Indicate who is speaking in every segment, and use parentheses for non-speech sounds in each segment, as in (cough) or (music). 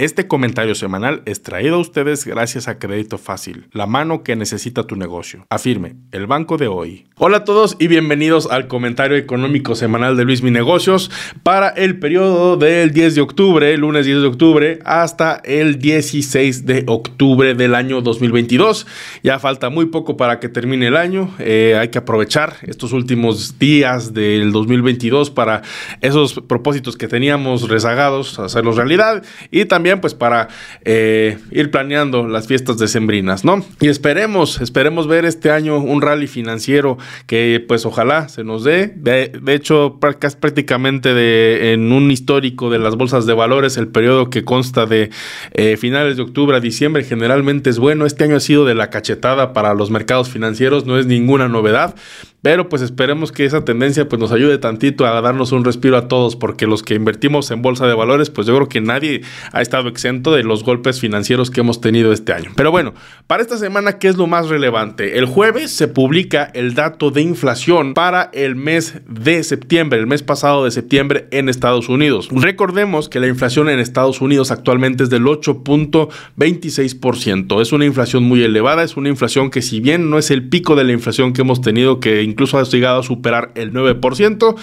Speaker 1: Este comentario semanal es traído a ustedes gracias a Crédito Fácil, la mano que necesita tu negocio. Afirme, el banco de hoy. Hola a todos y bienvenidos al comentario económico semanal de Luis Mi Negocios para el periodo del 10 de octubre, lunes 10 de octubre, hasta el 16 de octubre del año 2022. Ya falta muy poco para que termine el año. Eh, hay que aprovechar estos últimos días del 2022 para esos propósitos que teníamos rezagados, hacerlos realidad y también pues para eh, ir planeando las fiestas decembrinas, ¿no? Y esperemos, esperemos ver este año un rally financiero que pues ojalá se nos dé. De, hecho, prácticamente de, en un histórico de las bolsas de valores, el periodo que consta de eh, finales de octubre a diciembre generalmente es bueno. Este año ha sido de la cachetada para los mercados financieros, no es ninguna novedad. Pero pues esperemos que esa tendencia pues nos ayude tantito a darnos un respiro a todos, porque los que invertimos en bolsa de valores, pues yo creo que nadie ha estado exento de los golpes financieros que hemos tenido este año. Pero bueno, para esta semana, ¿qué es lo más relevante? El jueves se publica el dato de inflación para el mes de septiembre, el mes pasado de septiembre en Estados Unidos. Recordemos que la inflación en Estados Unidos actualmente es del 8.26%. Es una inflación muy elevada, es una inflación que si bien no es el pico de la inflación que hemos tenido que incluso ha llegado a superar el 9%,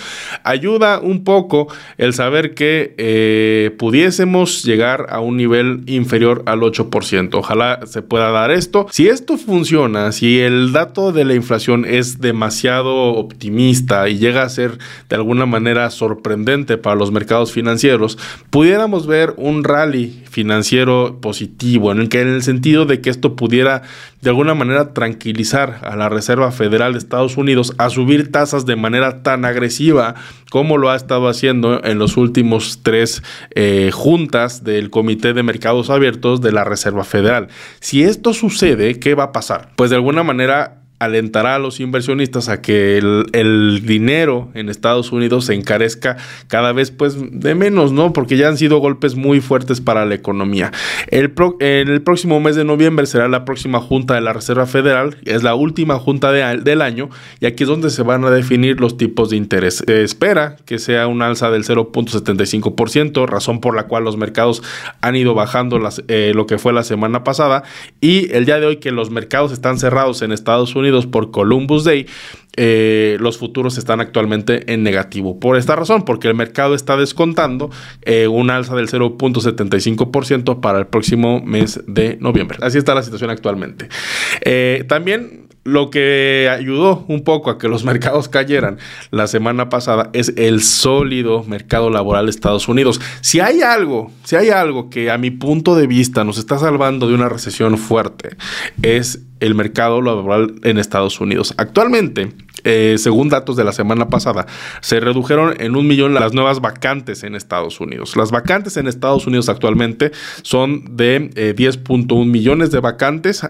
Speaker 1: ayuda un poco el saber que eh, pudiésemos llegar a un nivel inferior al 8%. Ojalá se pueda dar esto. Si esto funciona, si el dato de la inflación es demasiado optimista y llega a ser de alguna manera sorprendente para los mercados financieros, pudiéramos ver un rally financiero positivo, en el que en el sentido de que esto pudiera de alguna manera tranquilizar a la Reserva Federal de Estados Unidos a subir tasas de manera tan agresiva como lo ha estado haciendo en los últimos tres eh, juntas del Comité de Mercados Abiertos de la Reserva Federal. Si esto sucede, ¿qué va a pasar? Pues de alguna manera alentará a los inversionistas a que el, dinero en Estados Unidos se encarezca cada vez pues de menos, ¿no? Porque ya han sido golpes muy fuertes para la economía. El, el próximo mes de noviembre será la próxima junta de la Reserva Federal, es la última junta del año y aquí es donde se van a definir los tipos de interés. Se espera que sea un alza del 0.75%, razón por la cual los mercados han ido bajando eh, lo que fue la semana pasada y el día de hoy que los mercados están cerrados en Estados Unidos por Columbus Day, eh, los futuros están actualmente en negativo. Por esta razón, porque el mercado está descontando eh, un alza del 0.75% para el próximo mes de noviembre. Así está la situación actualmente. Eh, también lo que ayudó un poco a que los (laughs) mercados cayeran la semana pasada es el sólido mercado laboral de Estados Unidos. Si hay algo, si hay algo que a mi punto de vista nos está salvando de una recesión fuerte, es el mercado laboral en Estados Unidos. Actualmente, eh, según datos de la semana pasada, se redujeron en un millón las nuevas vacantes en Estados Unidos. Las vacantes en Estados Unidos actualmente son de 10.1 eh, millones de vacantes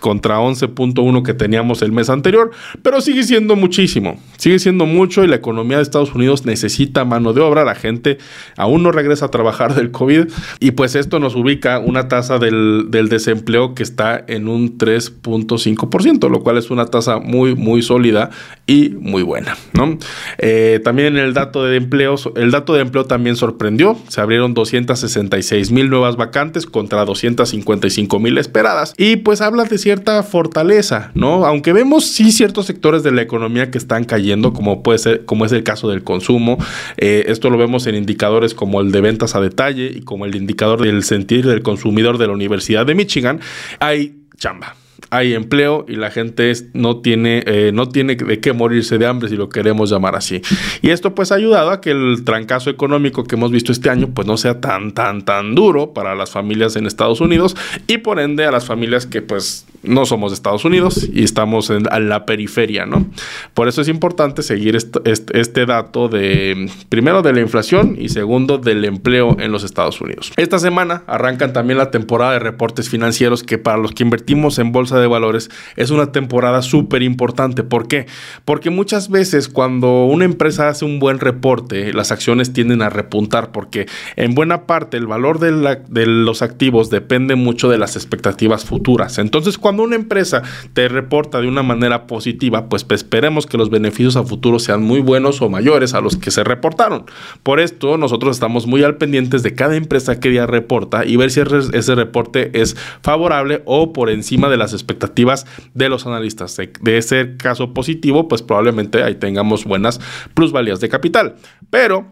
Speaker 1: contra 11.1 que teníamos el mes anterior, pero sigue siendo muchísimo, sigue siendo mucho y la economía de Estados Unidos necesita mano de obra, la gente aún no regresa a trabajar del COVID y pues esto nos ubica una tasa del, desempleo que está en un 3.5%, lo cual es una tasa muy, muy sólida y muy buena. ¿no? Eh, también el dato de empleo, el dato de empleo también sorprendió. Se abrieron 266 mil nuevas vacantes contra 255 mil esperadas. Y pues habla de cierta fortaleza, ¿no? Aunque vemos sí ciertos sectores de la economía que están cayendo, como puede ser, como es el caso del consumo. Eh, esto lo vemos en indicadores como el de ventas a detalle y como el indicador del sentir del consumidor de la Universidad de Michigan. Hay chamba hay empleo y la gente no, tiene, eh, no tiene de qué morirse de hambre, si lo queremos llamar así. Y esto pues ha ayudado a que el trancazo económico que hemos visto este año pues no sea tan, tan, tan duro para las familias en Estados Unidos y por ende a las familias que pues no somos de Estados Unidos y estamos en, la periferia, ¿no? Por eso es importante seguir este, dato de, primero, de la inflación y segundo, del empleo en los Estados Unidos. Esta semana arrancan también la temporada de reportes financieros que para los que invertimos en bolsa de valores es una temporada súper importante. ¿Por qué? Porque muchas veces cuando una empresa hace un buen reporte, las acciones tienden a repuntar porque en buena parte el valor de, de los activos depende mucho de las expectativas futuras. Entonces, cuando cuando una empresa te reporta de una manera positiva, pues esperemos que los beneficios a futuro sean muy buenos o mayores a los que se reportaron. Por esto, nosotros estamos muy al pendientes de cada empresa que día reporta y ver si ese reporte es favorable o por encima de las expectativas de los analistas. De, ese caso positivo, pues probablemente ahí tengamos buenas plusvalías de capital. Pero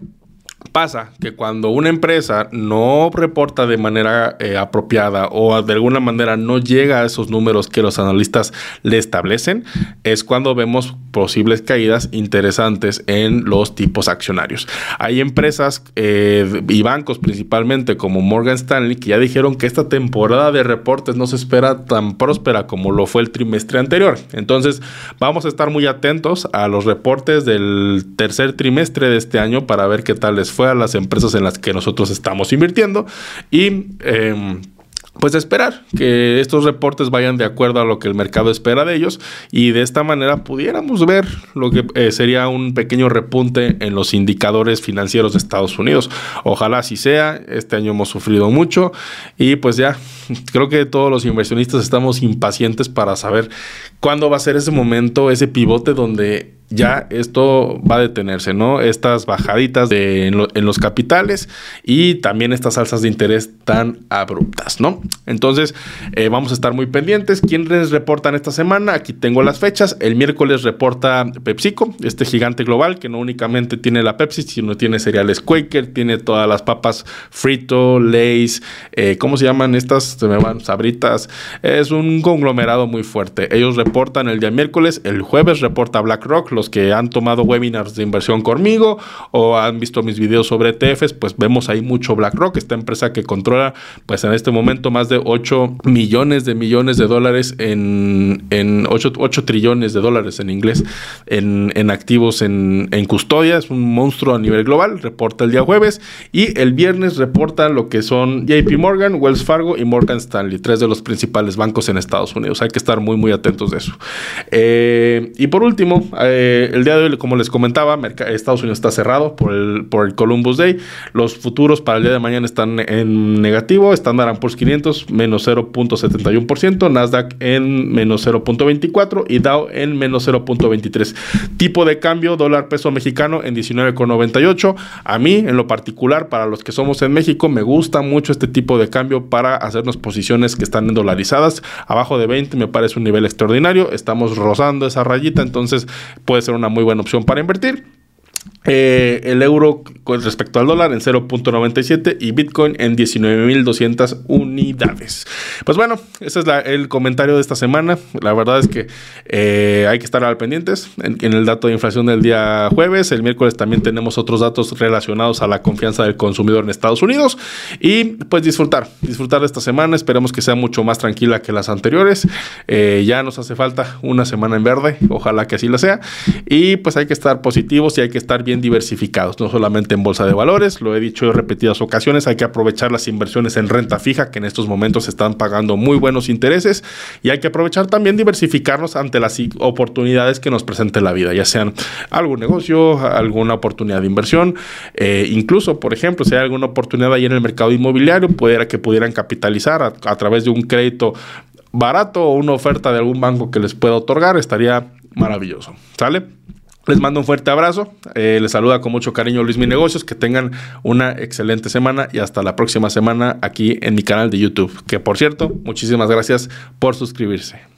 Speaker 1: Pasa que cuando una empresa no reporta de manera eh, apropiada o de alguna manera no llega a esos números que los analistas le establecen, es cuando vemos posibles caídas interesantes en los tipos accionarios. Hay empresas eh, y bancos principalmente como Morgan Stanley que ya dijeron que esta temporada de reportes no se espera tan próspera como lo fue el trimestre anterior. Entonces vamos a estar muy atentos a los reportes del tercer trimestre de este año para ver qué tal les fue a las empresas en las que nosotros estamos invirtiendo y em, pues esperar que estos reportes vayan de acuerdo a lo que el mercado espera de ellos y de esta manera pudiéramos ver lo que eh, sería un pequeño repunte en los indicadores financieros de Estados Unidos. Ojalá así sea, este año hemos sufrido mucho y pues ya creo que todos los inversionistas estamos impacientes para saber cuándo va a ser ese momento, ese pivote donde ya esto va a detenerse, ¿no? Estas bajaditas de, en, los capitales y también estas alzas de interés tan abruptas, ¿no? Entonces, eh, vamos a estar muy pendientes. ¿Quiénes reportan esta semana? Aquí tengo las fechas. El miércoles reporta PepsiCo, este gigante global que no únicamente tiene la Pepsi, sino tiene cereales Quaker, tiene todas las papas Frito, Lays, eh, ¿cómo se llaman estas? Se me van, Sabritas. Es un conglomerado muy fuerte. Ellos reportan el día miércoles, el jueves reporta BlackRock, los que han tomado webinars de inversión conmigo o han visto mis videos sobre ETFs, pues vemos ahí mucho BlackRock, esta empresa que controla pues en este momento más de 8 millones de millones de dólares en, en 8, 8 trillones de dólares en inglés en, en activos en, en, custodia, es un monstruo a nivel global, reporta el día jueves y el viernes reporta lo que son JP Morgan, Wells Fargo y Morgan Stanley, tres de los principales bancos en Estados Unidos, hay que estar muy muy atentos de eso. Eh, y por último, eh, eh, el día de hoy, como les comentaba, Estados Unidos está cerrado por el, por el Columbus Day. Los futuros para el día de mañana están en negativo. Standard Poor's 500 menos 0.71%, Nasdaq en menos 0.24% y Dow en menos 0.23%. Tipo de cambio, dólar peso mexicano en 19.98. A mí, en lo particular, para los que somos en México, me gusta mucho este tipo de cambio para hacernos posiciones que están dolarizadas. Abajo de 20 me parece un nivel extraordinario. Estamos rozando esa rayita, entonces puede ser una muy buena opción para invertir. Eh, el euro con respecto al dólar en 0.97 y Bitcoin en 19.200 unidades. Pues bueno, ese es el comentario de esta semana. La verdad es que eh, hay que estar al pendientes en, el dato de inflación del día jueves. El miércoles también tenemos otros datos relacionados a la confianza del consumidor en Estados Unidos. Y pues disfrutar, disfrutar de esta semana. Esperemos que sea mucho más tranquila que las anteriores. Eh, ya nos hace falta una semana en verde. Ojalá que así lo sea. Y pues hay que estar positivos y hay que estar diversificados, no solamente en bolsa de valores, lo he dicho en repetidas ocasiones, hay que aprovechar las inversiones en renta fija que en estos momentos están pagando muy buenos intereses y hay que aprovechar también diversificarnos ante las oportunidades que nos presente la vida, ya sean algún negocio, alguna oportunidad de inversión, eh, incluso, por ejemplo, si hay alguna oportunidad ahí en el mercado inmobiliario, pudiera que pudieran capitalizar a, a través de un crédito barato o una oferta de algún banco que les pueda otorgar, estaría maravilloso. ¿Sale? Les mando un fuerte abrazo. Eh, les saluda con mucho cariño Luis Mi Negocios. Que tengan una excelente semana y hasta la próxima semana aquí en mi canal de YouTube. Que por cierto, muchísimas gracias por suscribirse.